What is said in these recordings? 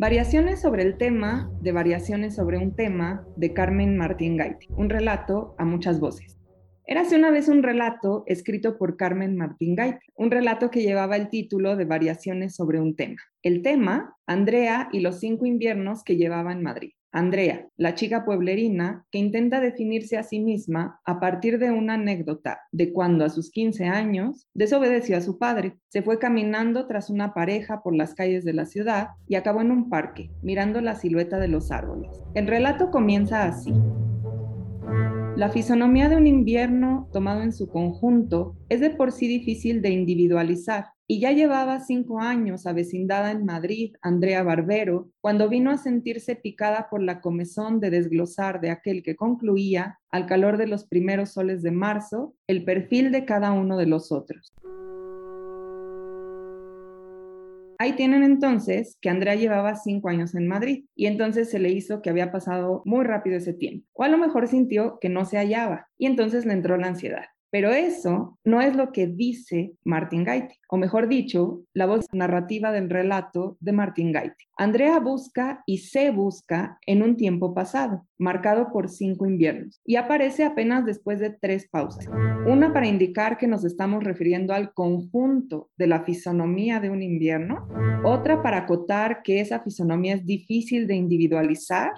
Variaciones sobre el tema de Variaciones sobre un tema de Carmen Martín Gaite, un relato a muchas voces. Érase una vez un relato escrito por Carmen Martín Gaite, un relato que llevaba el título de Variaciones sobre un tema. El tema, Andrea y los cinco inviernos que llevaba en Madrid. Andrea, la chica pueblerina que intenta definirse a sí misma a partir de una anécdota de cuando a sus 15 años desobedeció a su padre, se fue caminando tras una pareja por las calles de la ciudad y acabó en un parque, mirando la silueta de los árboles. El relato comienza así. La fisonomía de un invierno tomado en su conjunto es de por sí difícil de individualizar, y ya llevaba cinco años avecindada en Madrid Andrea Barbero, cuando vino a sentirse picada por la comezón de desglosar de aquel que concluía, al calor de los primeros soles de marzo, el perfil de cada uno de los otros. Ahí tienen entonces que Andrea llevaba cinco años en Madrid y entonces se le hizo que había pasado muy rápido ese tiempo. O a lo mejor sintió que no se hallaba y entonces le entró la ansiedad. Pero eso no es lo que dice Martin Gaite, o mejor dicho, la voz narrativa del relato de Martin Gaite. Andrea busca y se busca en un tiempo pasado, marcado por cinco inviernos, y aparece apenas después de tres pausas. Una para indicar que nos estamos refiriendo al conjunto de la fisonomía de un invierno, otra para acotar que esa fisonomía es difícil de individualizar,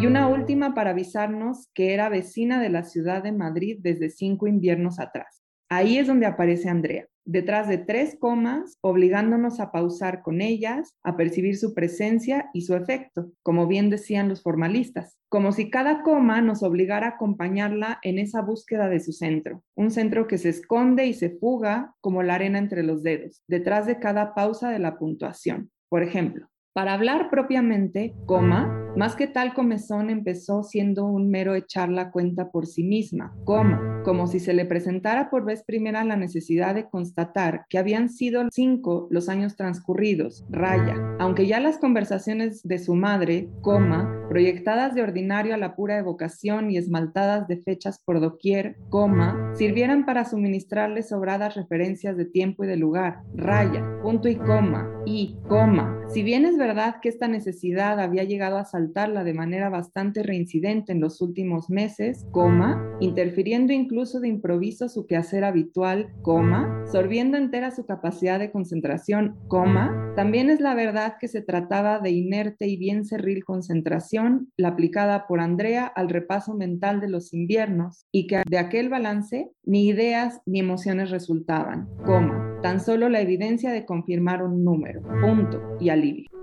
y una última para avisarnos que era vecina de la ciudad de Madrid desde cinco inviernos atrás. Ahí es donde aparece Andrea, detrás de tres comas, obligándonos a pausar con ellas, a percibir su presencia y su efecto, como bien decían los formalistas, como si cada coma nos obligara a acompañarla en esa búsqueda de su centro, un centro que se esconde y se fuga como la arena entre los dedos, detrás de cada pausa de la puntuación. Por ejemplo, para hablar propiamente, coma, más que tal comezón empezó siendo un mero echar la cuenta por sí misma, coma, como si se le presentara por vez primera la necesidad de constatar que habían sido cinco los años transcurridos, raya, aunque ya las conversaciones de su madre, coma, proyectadas de ordinario a la pura evocación y esmaltadas de fechas por doquier, coma, sirvieran para suministrarle sobradas referencias de tiempo y de lugar, raya, punto y coma, y coma. Si bien es verdad que esta necesidad había llegado a de manera bastante reincidente en los últimos meses, coma, interfiriendo incluso de improviso su quehacer habitual, coma, sorbiendo entera su capacidad de concentración, coma, también es la verdad que se trataba de inerte y bien cerril concentración, la aplicada por Andrea al repaso mental de los inviernos, y que de aquel balance ni ideas ni emociones resultaban, coma, tan solo la evidencia de confirmar un número, punto y alivio.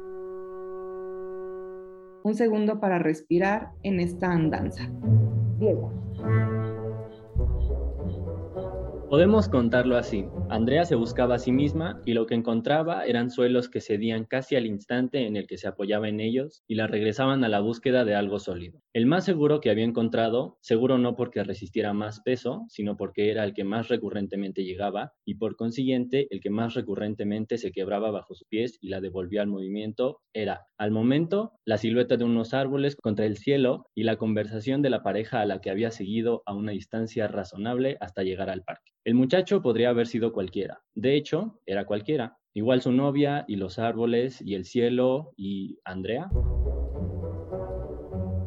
Un segundo para respirar en esta andanza. Diego. Podemos contarlo así. Andrea se buscaba a sí misma y lo que encontraba eran suelos que cedían casi al instante en el que se apoyaba en ellos y la regresaban a la búsqueda de algo sólido. El más seguro que había encontrado, seguro no porque resistiera más peso, sino porque era el que más recurrentemente llegaba y por consiguiente el que más recurrentemente se quebraba bajo sus pies y la devolvía al movimiento, era, al momento, la silueta de unos árboles contra el cielo y la conversación de la pareja a la que había seguido a una distancia razonable hasta llegar al parque. El muchacho podría haber sido cualquiera. De hecho, era cualquiera. Igual su novia y los árboles y el cielo y Andrea.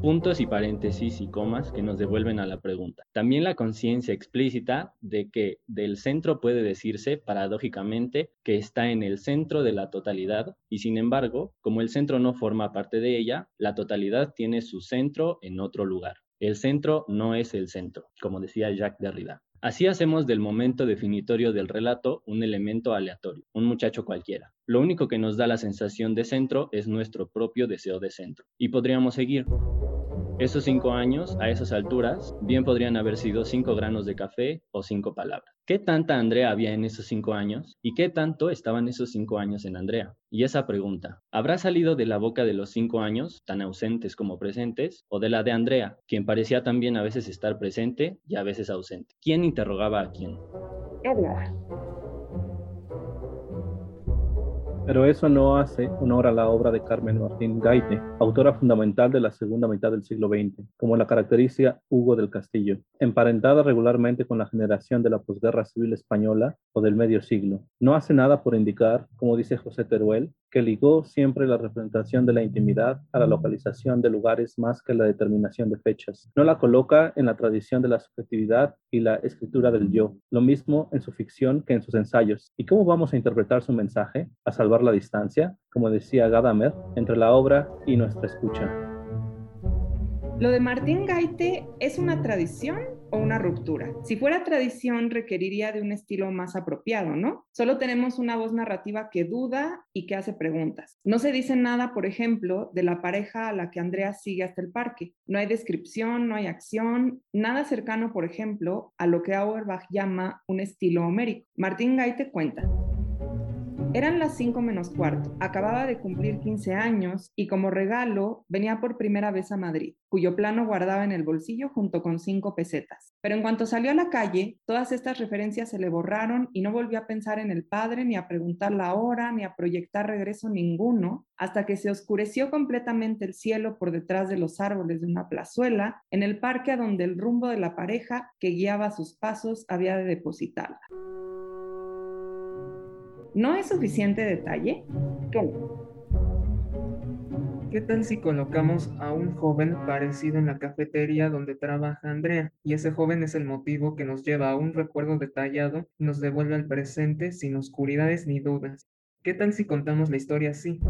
Puntos y paréntesis y comas que nos devuelven a la pregunta. También la conciencia explícita de que del centro puede decirse paradójicamente que está en el centro de la totalidad y sin embargo, como el centro no forma parte de ella, la totalidad tiene su centro en otro lugar. El centro no es el centro, como decía Jacques Derrida. Así hacemos del momento definitorio del relato un elemento aleatorio, un muchacho cualquiera. Lo único que nos da la sensación de centro es nuestro propio deseo de centro. Y podríamos seguir. Esos cinco años, a esas alturas, bien podrían haber sido cinco granos de café o cinco palabras. ¿Qué tanta Andrea había en esos cinco años? ¿Y qué tanto estaban esos cinco años en Andrea? Y esa pregunta, ¿habrá salido de la boca de los cinco años, tan ausentes como presentes, o de la de Andrea, quien parecía también a veces estar presente y a veces ausente? ¿Quién interrogaba a quién? Edgar. Pero eso no hace honor a la obra de Carmen Martín Gaite, autora fundamental de la segunda mitad del siglo XX, como la caracteriza Hugo del Castillo, emparentada regularmente con la generación de la posguerra civil española o del medio siglo. No hace nada por indicar, como dice José Teruel, que ligó siempre la representación de la intimidad a la localización de lugares más que la determinación de fechas. No la coloca en la tradición de la subjetividad y la escritura del yo, lo mismo en su ficción que en sus ensayos. ¿Y cómo vamos a interpretar su mensaje? A salvar la distancia, como decía Gadamer, entre la obra y nuestra escucha. Lo de Martín Gaite es una tradición o una ruptura. Si fuera tradición, requeriría de un estilo más apropiado, ¿no? Solo tenemos una voz narrativa que duda y que hace preguntas. No se dice nada, por ejemplo, de la pareja a la que Andrea sigue hasta el parque. No hay descripción, no hay acción, nada cercano, por ejemplo, a lo que Auerbach llama un estilo homérico. Martín Gaite cuenta. Eran las 5 menos cuarto. Acababa de cumplir 15 años y como regalo venía por primera vez a Madrid, cuyo plano guardaba en el bolsillo junto con cinco pesetas. Pero en cuanto salió a la calle, todas estas referencias se le borraron y no volvió a pensar en el padre, ni a preguntar la hora, ni a proyectar regreso ninguno, hasta que se oscureció completamente el cielo por detrás de los árboles de una plazuela, en el parque a donde el rumbo de la pareja que guiaba sus pasos había de depositarla. ¿No es suficiente detalle? ¿Cómo? ¿Qué tal si colocamos a un joven parecido en la cafetería donde trabaja Andrea? Y ese joven es el motivo que nos lleva a un recuerdo detallado y nos devuelve al presente sin oscuridades ni dudas. ¿Qué tal si contamos la historia así?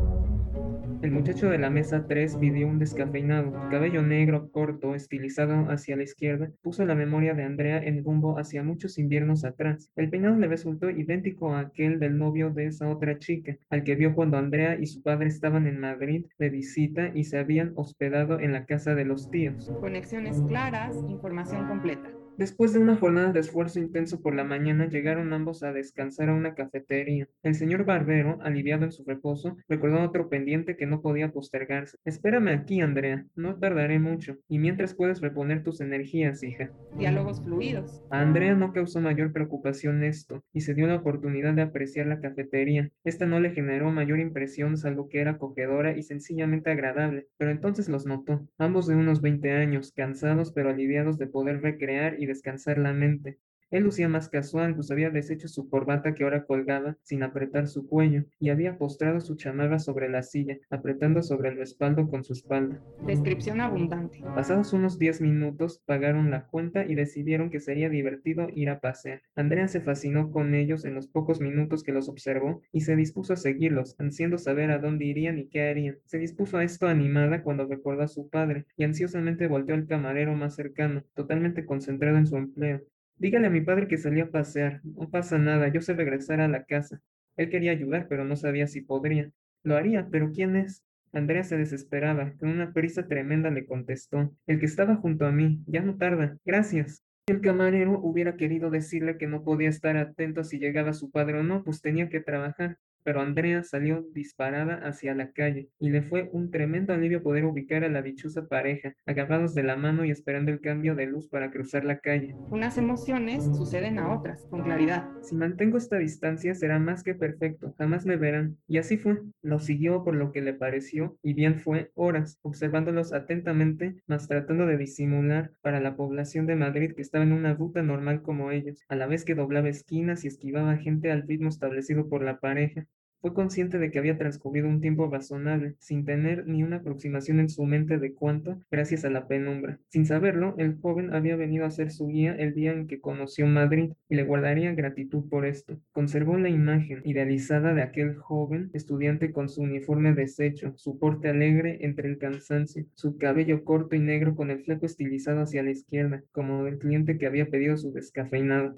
El muchacho de la mesa 3 vivió un descafeinado, cabello negro, corto, estilizado hacia la izquierda, puso la memoria de Andrea en rumbo hacia muchos inviernos atrás. El peinado le resultó idéntico a aquel del novio de esa otra chica, al que vio cuando Andrea y su padre estaban en Madrid de visita y se habían hospedado en la casa de los tíos. Conexiones claras, información completa. Después de una jornada de esfuerzo intenso por la mañana, llegaron ambos a descansar a una cafetería. El señor Barbero, aliviado en su reposo, recordó otro pendiente que no podía postergarse. Espérame aquí, Andrea, no tardaré mucho, y mientras puedes reponer tus energías, hija. Diálogos fluidos. A Andrea no causó mayor preocupación esto, y se dio la oportunidad de apreciar la cafetería. Esta no le generó mayor impresión, salvo que era acogedora y sencillamente agradable, pero entonces los notó, ambos de unos 20 años, cansados pero aliviados de poder recrear y descansar la mente. Él lucía más casual, pues había deshecho su corbata que ahora colgaba sin apretar su cuello, y había postrado su chamarra sobre la silla, apretando sobre el respaldo con su espalda. Descripción abundante. Pasados unos diez minutos, pagaron la cuenta y decidieron que sería divertido ir a pasear. Andrea se fascinó con ellos en los pocos minutos que los observó y se dispuso a seguirlos, ansiando saber a dónde irían y qué harían. Se dispuso a esto animada cuando recordó a su padre, y ansiosamente volteó al camarero más cercano, totalmente concentrado en su empleo. Dígale a mi padre que salía a pasear. No pasa nada, yo sé regresar a la casa. Él quería ayudar, pero no sabía si podría. Lo haría, pero ¿quién es? Andrea se desesperaba. Con una prisa tremenda le contestó. El que estaba junto a mí. Ya no tarda. Gracias. El camarero hubiera querido decirle que no podía estar atento si llegaba su padre o no, pues tenía que trabajar pero Andrea salió disparada hacia la calle y le fue un tremendo alivio poder ubicar a la dichosa pareja, agarrados de la mano y esperando el cambio de luz para cruzar la calle. Unas emociones suceden a otras, con claridad. Si mantengo esta distancia será más que perfecto, jamás me verán. Y así fue. Lo siguió por lo que le pareció, y bien fue horas, observándolos atentamente, mas tratando de disimular para la población de Madrid que estaba en una ruta normal como ellos, a la vez que doblaba esquinas y esquivaba gente al ritmo establecido por la pareja. Fue consciente de que había transcurrido un tiempo razonable, sin tener ni una aproximación en su mente de cuánto, gracias a la penumbra. Sin saberlo, el joven había venido a ser su guía el día en que conoció Madrid y le guardaría gratitud por esto. Conservó la imagen idealizada de aquel joven estudiante con su uniforme deshecho, su porte alegre entre el cansancio, su cabello corto y negro con el fleco estilizado hacia la izquierda, como del cliente que había pedido su descafeinado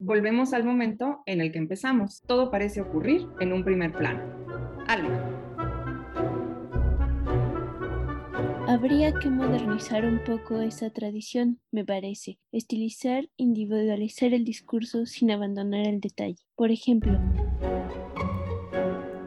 volvemos al momento en el que empezamos. Todo parece ocurrir en un primer plano. Alma. Habría que modernizar un poco esa tradición, me parece, estilizar, individualizar el discurso sin abandonar el detalle. Por ejemplo,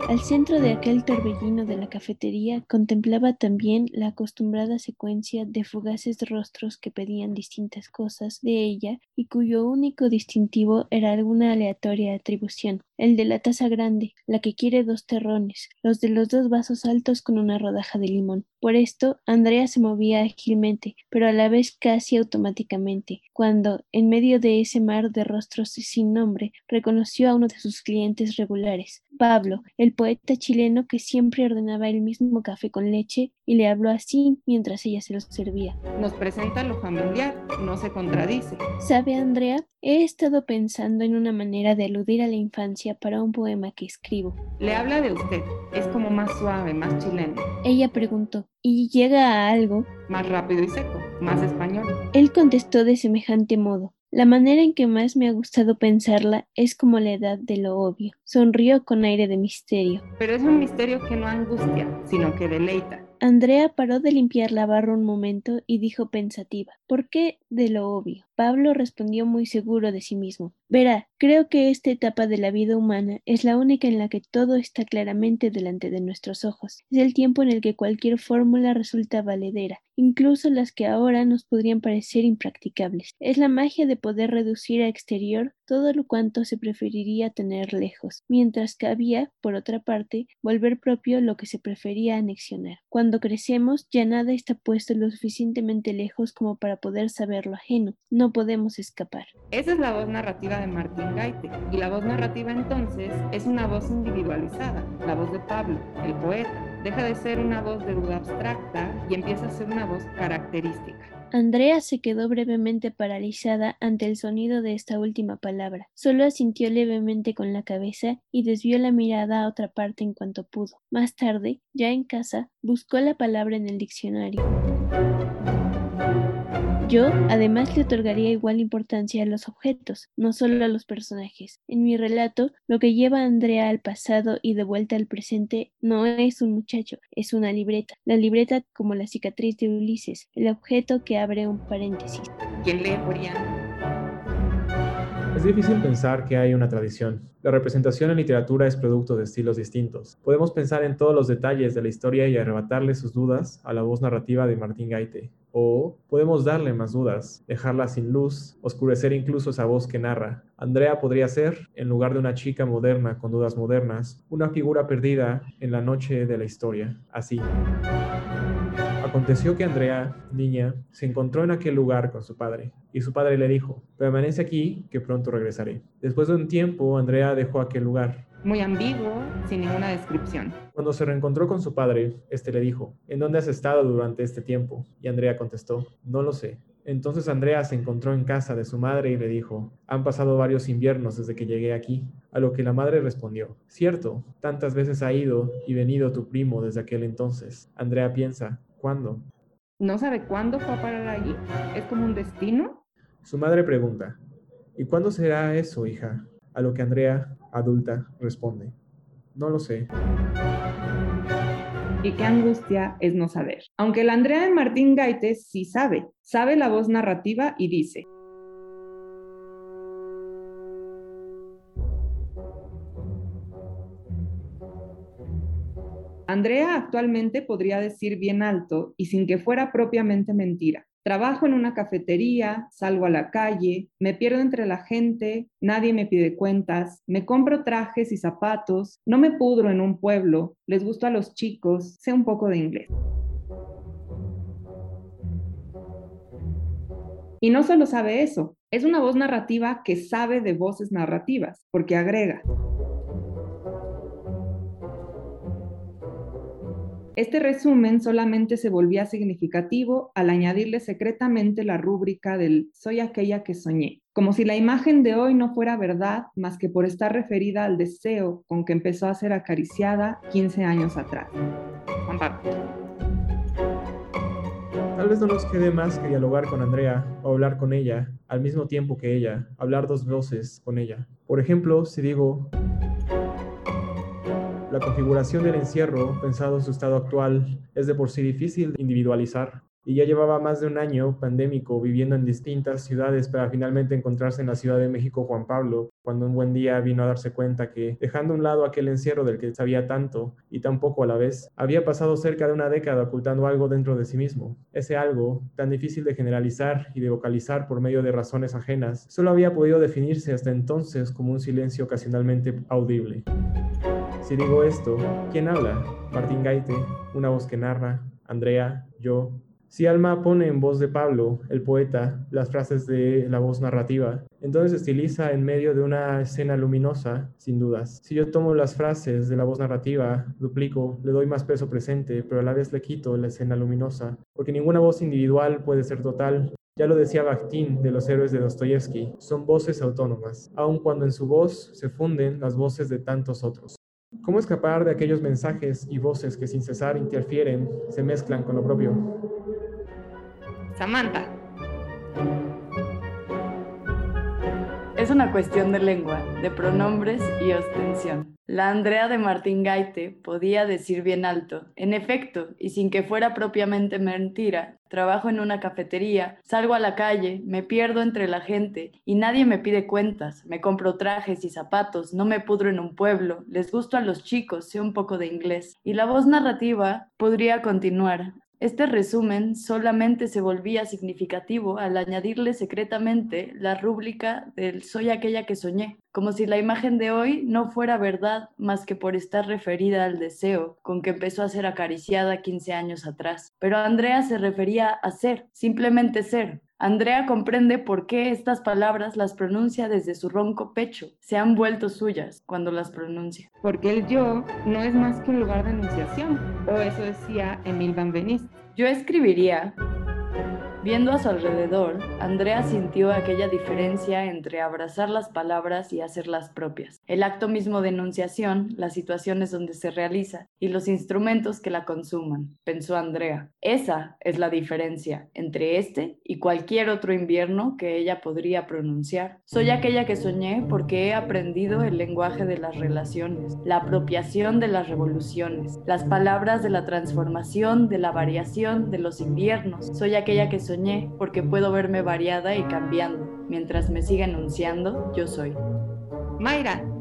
al centro de aquel torbellino de la cafetería contemplaba también la acostumbrada secuencia de fugaces rostros que pedían distintas cosas de ella y cuyo único distintivo era alguna aleatoria atribución. el de la taza grande, la que quiere dos terrones, los de los dos vasos altos con una rodaja de limón. Por esto, Andrea se movía ágilmente, pero a la vez casi automáticamente, cuando, en medio de ese mar de rostros sin nombre, reconoció a uno de sus clientes regulares, Pablo, el poeta chileno que siempre ordenaba el mismo café con leche y le habló así mientras ella se lo servía. Nos presenta lo familiar, no se contradice. ¿Sabe, Andrea? He estado pensando en una manera de aludir a la infancia para un poema que escribo. Le habla de usted, es como más suave, más chileno. Ella preguntó, ¿y llega a algo? Más rápido y seco, más español. Él contestó de semejante modo. La manera en que más me ha gustado pensarla es como la edad de lo obvio. Sonrió con aire de misterio. Pero es un misterio que no angustia, sino que deleita. Andrea paró de limpiar la barra un momento y dijo pensativa, ¿por qué de lo obvio? Pablo respondió muy seguro de sí mismo. Verá, creo que esta etapa de la vida humana es la única en la que todo está claramente delante de nuestros ojos. Es el tiempo en el que cualquier fórmula resulta valedera, incluso las que ahora nos podrían parecer impracticables. Es la magia de poder reducir a exterior todo lo cuanto se preferiría tener lejos, mientras que había, por otra parte, volver propio lo que se prefería anexionar. Cuando crecemos, ya nada está puesto lo suficientemente lejos como para poder saber lo ajeno. No podemos escapar. Esa es la voz narrativa de Martín Gaite, y la voz narrativa entonces es una voz individualizada, la voz de Pablo, el poeta. Deja de ser una voz de duda abstracta y empieza a ser una voz característica. Andrea se quedó brevemente paralizada ante el sonido de esta última palabra. Solo asintió levemente con la cabeza y desvió la mirada a otra parte en cuanto pudo. Más tarde, ya en casa, buscó la palabra en el diccionario. Yo, además, le otorgaría igual importancia a los objetos, no solo a los personajes. En mi relato, lo que lleva a Andrea al pasado y de vuelta al presente no es un muchacho, es una libreta. La libreta como la cicatriz de Ulises, el objeto que abre un paréntesis. ¿Quién lee Oriana? Es difícil pensar que hay una tradición. La representación en literatura es producto de estilos distintos. Podemos pensar en todos los detalles de la historia y arrebatarle sus dudas a la voz narrativa de Martín Gaite. O podemos darle más dudas, dejarla sin luz, oscurecer incluso esa voz que narra. Andrea podría ser, en lugar de una chica moderna con dudas modernas, una figura perdida en la noche de la historia. Así. Aconteció que Andrea, niña, se encontró en aquel lugar con su padre, y su padre le dijo, permanece aquí, que pronto regresaré. Después de un tiempo, Andrea dejó aquel lugar. Muy ambiguo, sin ninguna descripción. Cuando se reencontró con su padre, este le dijo, ¿en dónde has estado durante este tiempo? Y Andrea contestó, no lo sé. Entonces Andrea se encontró en casa de su madre y le dijo, han pasado varios inviernos desde que llegué aquí, a lo que la madre respondió, cierto, tantas veces ha ido y venido tu primo desde aquel entonces. Andrea piensa, ¿Cuándo? No sabe cuándo fue a parar allí. ¿Es como un destino? Su madre pregunta, ¿y cuándo será eso, hija? A lo que Andrea, adulta, responde, no lo sé. Y qué angustia es no saber. Aunque la Andrea de Martín Gaites sí sabe, sabe la voz narrativa y dice, Andrea actualmente podría decir bien alto y sin que fuera propiamente mentira. Trabajo en una cafetería, salgo a la calle, me pierdo entre la gente, nadie me pide cuentas, me compro trajes y zapatos, no me pudro en un pueblo, les gusto a los chicos, sé un poco de inglés. Y no solo sabe eso, es una voz narrativa que sabe de voces narrativas, porque agrega. Este resumen solamente se volvía significativo al añadirle secretamente la rúbrica del soy aquella que soñé, como si la imagen de hoy no fuera verdad más que por estar referida al deseo con que empezó a ser acariciada 15 años atrás. Tal vez no nos quede más que dialogar con Andrea o hablar con ella al mismo tiempo que ella, hablar dos voces con ella. Por ejemplo, si digo, la configuración del encierro, pensado en su estado actual, es de por sí difícil de individualizar. y ya llevaba más de un año pandémico viviendo en distintas ciudades para finalmente encontrarse en la Ciudad de México Juan Pablo, cuando un buen día vino a darse cuenta que, dejando a un lado aquel encierro del que sabía tanto y tan poco a la vez, había pasado cerca de una década ocultando algo dentro de sí mismo. Ese algo, tan difícil de generalizar y de vocalizar por medio de razones ajenas, solo había podido definirse hasta entonces como un silencio ocasionalmente audible. Si digo esto, ¿quién habla? Martín Gaite, una voz que narra, Andrea, yo, si Alma pone en voz de Pablo, el poeta, las frases de la voz narrativa, entonces estiliza en medio de una escena luminosa, sin dudas. Si yo tomo las frases de la voz narrativa, duplico, le doy más peso presente, pero a la vez le quito la escena luminosa, porque ninguna voz individual puede ser total. Ya lo decía Bakhtin de los héroes de Dostoyevsky, son voces autónomas, aun cuando en su voz se funden las voces de tantos otros. ¿Cómo escapar de aquellos mensajes y voces que sin cesar interfieren, se mezclan con lo propio? Samantha. Es una cuestión de lengua, de pronombres y ostensión. La Andrea de Martín Gaite podía decir bien alto, en efecto, y sin que fuera propiamente mentira, trabajo en una cafetería, salgo a la calle, me pierdo entre la gente y nadie me pide cuentas, me compro trajes y zapatos, no me pudro en un pueblo, les gusto a los chicos, sé un poco de inglés. Y la voz narrativa podría continuar, este resumen solamente se volvía significativo al añadirle secretamente la rúbrica del soy aquella que soñé, como si la imagen de hoy no fuera verdad más que por estar referida al deseo con que empezó a ser acariciada 15 años atrás. Pero Andrea se refería a ser, simplemente ser, Andrea comprende por qué estas palabras las pronuncia desde su ronco pecho. Se han vuelto suyas cuando las pronuncia. Porque el yo no es más que un lugar de enunciación, o eso decía Emil Van Benist. Yo escribiría Viendo a su alrededor, Andrea sintió aquella diferencia entre abrazar las palabras y hacerlas propias, el acto mismo de enunciación, las situaciones donde se realiza y los instrumentos que la consuman, pensó Andrea. Esa es la diferencia entre este y cualquier otro invierno que ella podría pronunciar. Soy aquella que soñé porque he aprendido el lenguaje de las relaciones, la apropiación de las revoluciones, las palabras de la transformación, de la variación, de los inviernos. Soy aquella que soñé porque puedo verme variada y cambiando. Mientras me siga enunciando, yo soy. Mayra.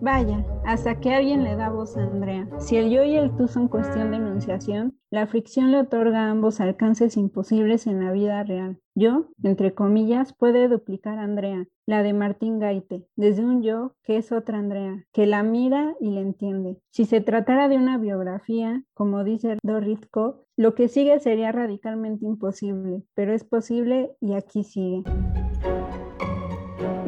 Vaya, hasta que alguien le da voz a Andrea. Si el yo y el tú son cuestión de enunciación, la fricción le otorga a ambos alcances imposibles en la vida real. Yo, entre comillas, puede duplicar a Andrea, la de Martín Gaite, desde un yo que es otra Andrea, que la mira y le entiende. Si se tratara de una biografía, como dice Doris lo que sigue sería radicalmente imposible, pero es posible y aquí sigue.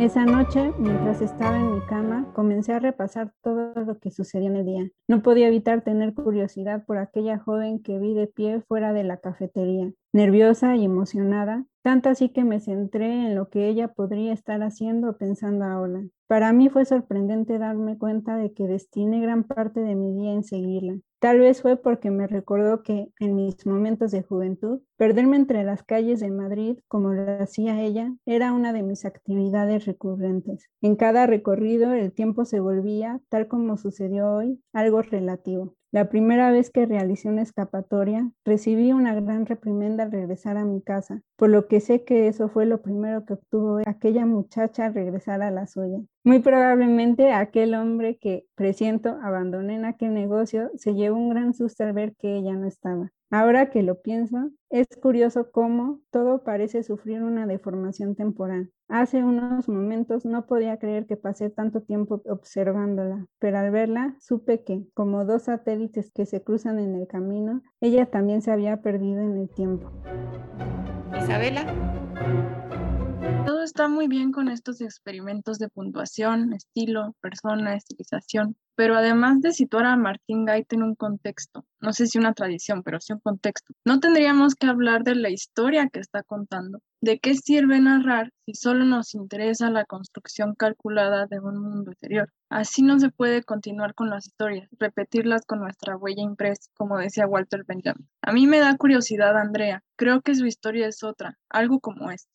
Esa noche, mientras estaba en mi cama, comencé a repasar todo lo que sucedió en el día. No podía evitar tener curiosidad por aquella joven que vi de pie fuera de la cafetería, nerviosa y emocionada, tanto así que me centré en lo que ella podría estar haciendo o pensando ahora. Para mí fue sorprendente darme cuenta de que destiné gran parte de mi día en seguirla. Tal vez fue porque me recordó que en mis momentos de juventud, perderme entre las calles de Madrid, como lo hacía ella, era una de mis actividades recurrentes. En cada recorrido el tiempo se volvía, tal como sucedió hoy, algo relativo. La primera vez que realicé una escapatoria, recibí una gran reprimenda al regresar a mi casa, por lo que sé que eso fue lo primero que obtuvo aquella muchacha al regresar a la suya. Muy probablemente aquel hombre que presiento abandoné en aquel negocio se llevó un gran susto al ver que ella no estaba. Ahora que lo pienso, es curioso cómo todo parece sufrir una deformación temporal. Hace unos momentos no podía creer que pasé tanto tiempo observándola, pero al verla supe que, como dos satélites que se cruzan en el camino, ella también se había perdido en el tiempo. Isabela. Todo está muy bien con estos experimentos de puntuación, estilo, persona, estilización, pero además de situar a Martín Gaite en un contexto, no sé si una tradición, pero sí un contexto, no tendríamos que hablar de la historia que está contando. ¿De qué sirve narrar si solo nos interesa la construcción calculada de un mundo interior? Así no se puede continuar con las historias, repetirlas con nuestra huella impresa, como decía Walter Benjamin. A mí me da curiosidad, Andrea. Creo que su historia es otra, algo como esto.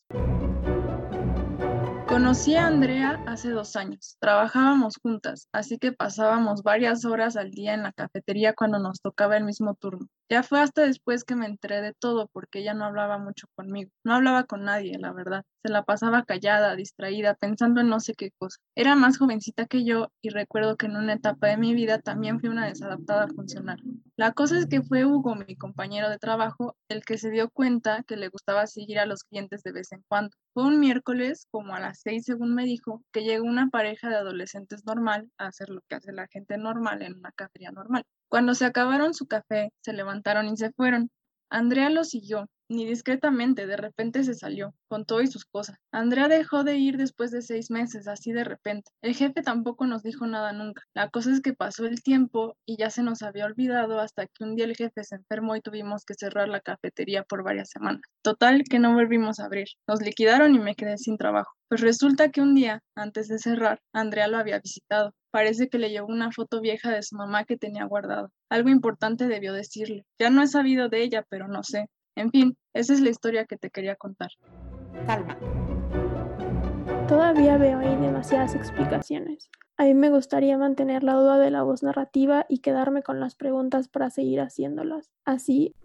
Conocí a Andrea hace dos años. Trabajábamos juntas, así que pasábamos varias horas al día en la cafetería cuando nos tocaba el mismo turno. Ya fue hasta después que me enteré de todo porque ella no hablaba mucho conmigo. No hablaba con nadie, la verdad. Se la pasaba callada, distraída, pensando en no sé qué cosa. Era más jovencita que yo y recuerdo que en una etapa de mi vida también fui una desadaptada funcional. La cosa es que fue Hugo, mi compañero de trabajo, el que se dio cuenta que le gustaba seguir a los clientes de vez en cuando. Fue un miércoles, como a las seis según me dijo, que llegó una pareja de adolescentes normal a hacer lo que hace la gente normal en una cafetería normal. Cuando se acabaron su café, se levantaron y se fueron. Andrea lo siguió, ni discretamente, de repente se salió, con todo y sus cosas. Andrea dejó de ir después de seis meses, así de repente. El jefe tampoco nos dijo nada nunca. La cosa es que pasó el tiempo y ya se nos había olvidado hasta que un día el jefe se enfermó y tuvimos que cerrar la cafetería por varias semanas. Total que no volvimos a abrir. Nos liquidaron y me quedé sin trabajo. Pues resulta que un día, antes de cerrar, Andrea lo había visitado. Parece que le llevó una foto vieja de su mamá que tenía guardado. Algo importante debió decirle. Ya no he sabido de ella, pero no sé. En fin, esa es la historia que te quería contar. Calma. Todavía veo ahí demasiadas explicaciones. A mí me gustaría mantener la duda de la voz narrativa y quedarme con las preguntas para seguir haciéndolas. Así,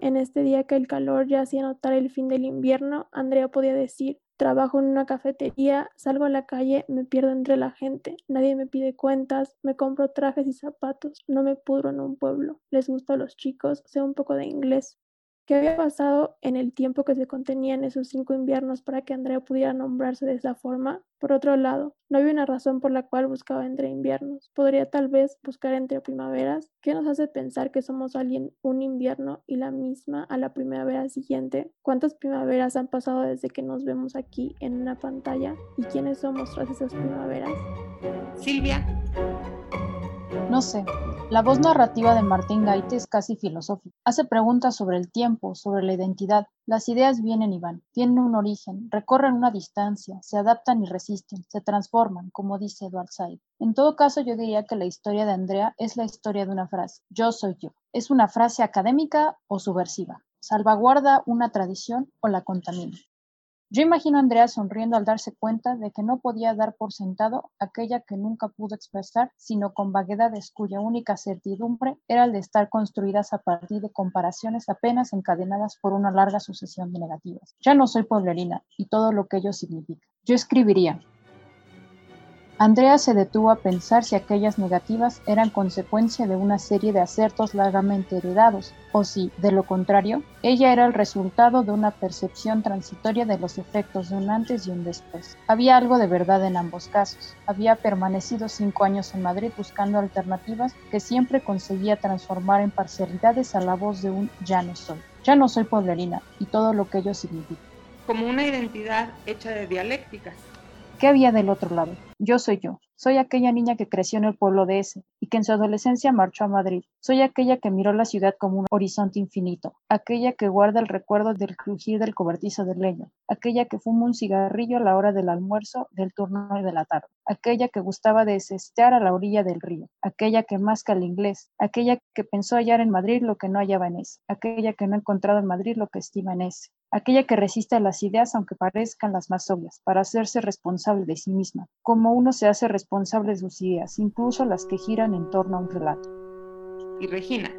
en este día que el calor ya hacía notar el fin del invierno, Andrea podía decir, Trabajo en una cafetería, salgo a la calle, me pierdo entre la gente, nadie me pide cuentas, me compro trajes y zapatos, no me pudro en un pueblo, les gusta a los chicos, sé un poco de inglés. ¿Qué había pasado en el tiempo que se contenía en esos cinco inviernos para que Andrea pudiera nombrarse de esa forma? Por otro lado, no había una razón por la cual buscaba entre inviernos. Podría tal vez buscar entre primaveras. ¿Qué nos hace pensar que somos alguien un invierno y la misma a la primavera siguiente? ¿Cuántas primaveras han pasado desde que nos vemos aquí en una pantalla? ¿Y quiénes somos tras esas primaveras? Silvia. No sé, la voz narrativa de Martín Gaite es casi filosófica. Hace preguntas sobre el tiempo, sobre la identidad. Las ideas vienen y van, tienen un origen, recorren una distancia, se adaptan y resisten, se transforman, como dice Edward Said. En todo caso, yo diría que la historia de Andrea es la historia de una frase. Yo soy yo. ¿Es una frase académica o subversiva? ¿Salvaguarda una tradición o la contamina? Yo imagino a Andrea sonriendo al darse cuenta de que no podía dar por sentado aquella que nunca pudo expresar, sino con vaguedades cuya única certidumbre era el de estar construidas a partir de comparaciones apenas encadenadas por una larga sucesión de negativas. Ya no soy pueblerina y todo lo que ello significa. Yo escribiría, Andrea se detuvo a pensar si aquellas negativas eran consecuencia de una serie de acertos largamente heredados, o si, de lo contrario, ella era el resultado de una percepción transitoria de los efectos de un antes y un después. Había algo de verdad en ambos casos. Había permanecido cinco años en Madrid buscando alternativas que siempre conseguía transformar en parcialidades a la voz de un ya no soy. Ya no soy pueblerina y todo lo que ello significa. Como una identidad hecha de dialécticas. ¿Qué había del otro lado? Yo soy yo. Soy aquella niña que creció en el pueblo de ese y que en su adolescencia marchó a Madrid. Soy aquella que miró la ciudad como un horizonte infinito, aquella que guarda el recuerdo del crujir del cobertizo de leño, aquella que fuma un cigarrillo a la hora del almuerzo del turno de la tarde, aquella que gustaba de cestear a la orilla del río, aquella que masca el inglés, aquella que pensó hallar en Madrid lo que no hallaba en ese, aquella que no ha encontrado en Madrid lo que estima en ese, aquella que resiste a las ideas aunque parezcan las más obvias, para hacerse responsable de sí misma, como uno se hace responsable de sus ideas, incluso las que giran en torno a un relato. Y Regina,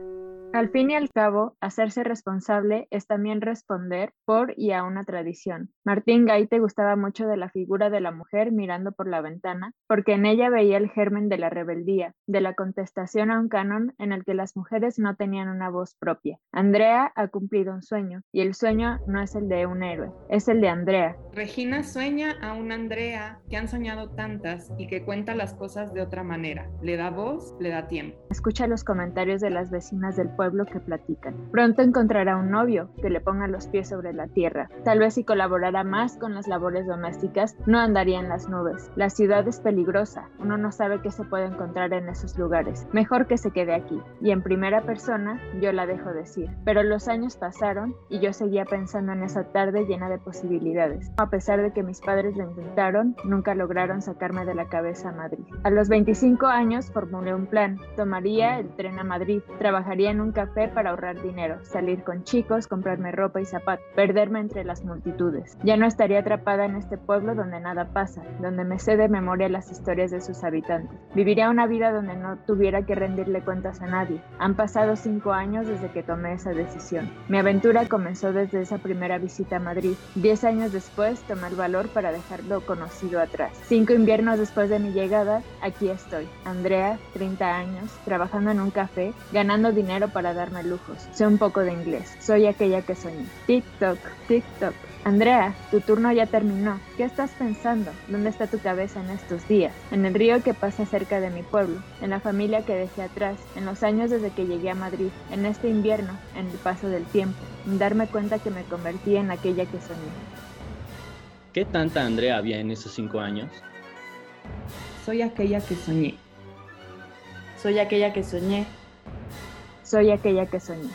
al fin y al cabo, hacerse responsable es también responder por y a una tradición. Martín Gaite gustaba mucho de la figura de la mujer mirando por la ventana, porque en ella veía el germen de la rebeldía, de la contestación a un canon en el que las mujeres no tenían una voz propia. Andrea ha cumplido un sueño, y el sueño no es el de un héroe, es el de Andrea. Regina sueña a una Andrea que han soñado tantas y que cuenta las cosas de otra manera. Le da voz, le da tiempo. Escucha los comentarios de las vecinas del pueblo que platican. Pronto encontrará un novio que le ponga los pies sobre la tierra. Tal vez si colaborara más con las labores domésticas, no andaría en las nubes. La ciudad es peligrosa, uno no sabe qué se puede encontrar en esos lugares. Mejor que se quede aquí. Y en primera persona, yo la dejo decir. Pero los años pasaron y yo seguía pensando en esa tarde llena de posibilidades. A pesar de que mis padres lo intentaron, nunca lograron sacarme de la cabeza a Madrid. A los 25 años formulé un plan. Tomaría el tren a Madrid, trabajaría en un café para ahorrar dinero, salir con chicos, comprarme ropa y zapatos, perderme entre las multitudes. Ya no estaría atrapada en este pueblo donde nada pasa, donde me sé de memoria las historias de sus habitantes. Viviría una vida donde no tuviera que rendirle cuentas a nadie. Han pasado cinco años desde que tomé esa decisión. Mi aventura comenzó desde esa primera visita a Madrid. Diez años después tomé el valor para dejarlo conocido atrás. Cinco inviernos después de mi llegada, aquí estoy. Andrea, 30 años, trabajando en un café, ganando dinero para darme lujos. Sé un poco de inglés. Soy aquella que soñé. TikTok, TikTok. Andrea, tu turno ya terminó. ¿Qué estás pensando? ¿Dónde está tu cabeza en estos días? En el río que pasa cerca de mi pueblo, en la familia que dejé atrás, en los años desde que llegué a Madrid, en este invierno, en el paso del tiempo, en darme cuenta que me convertí en aquella que soñé. ¿Qué tanta Andrea había en esos cinco años? Soy aquella que soñé. Soy aquella que soñé. Soy aquella que soñé.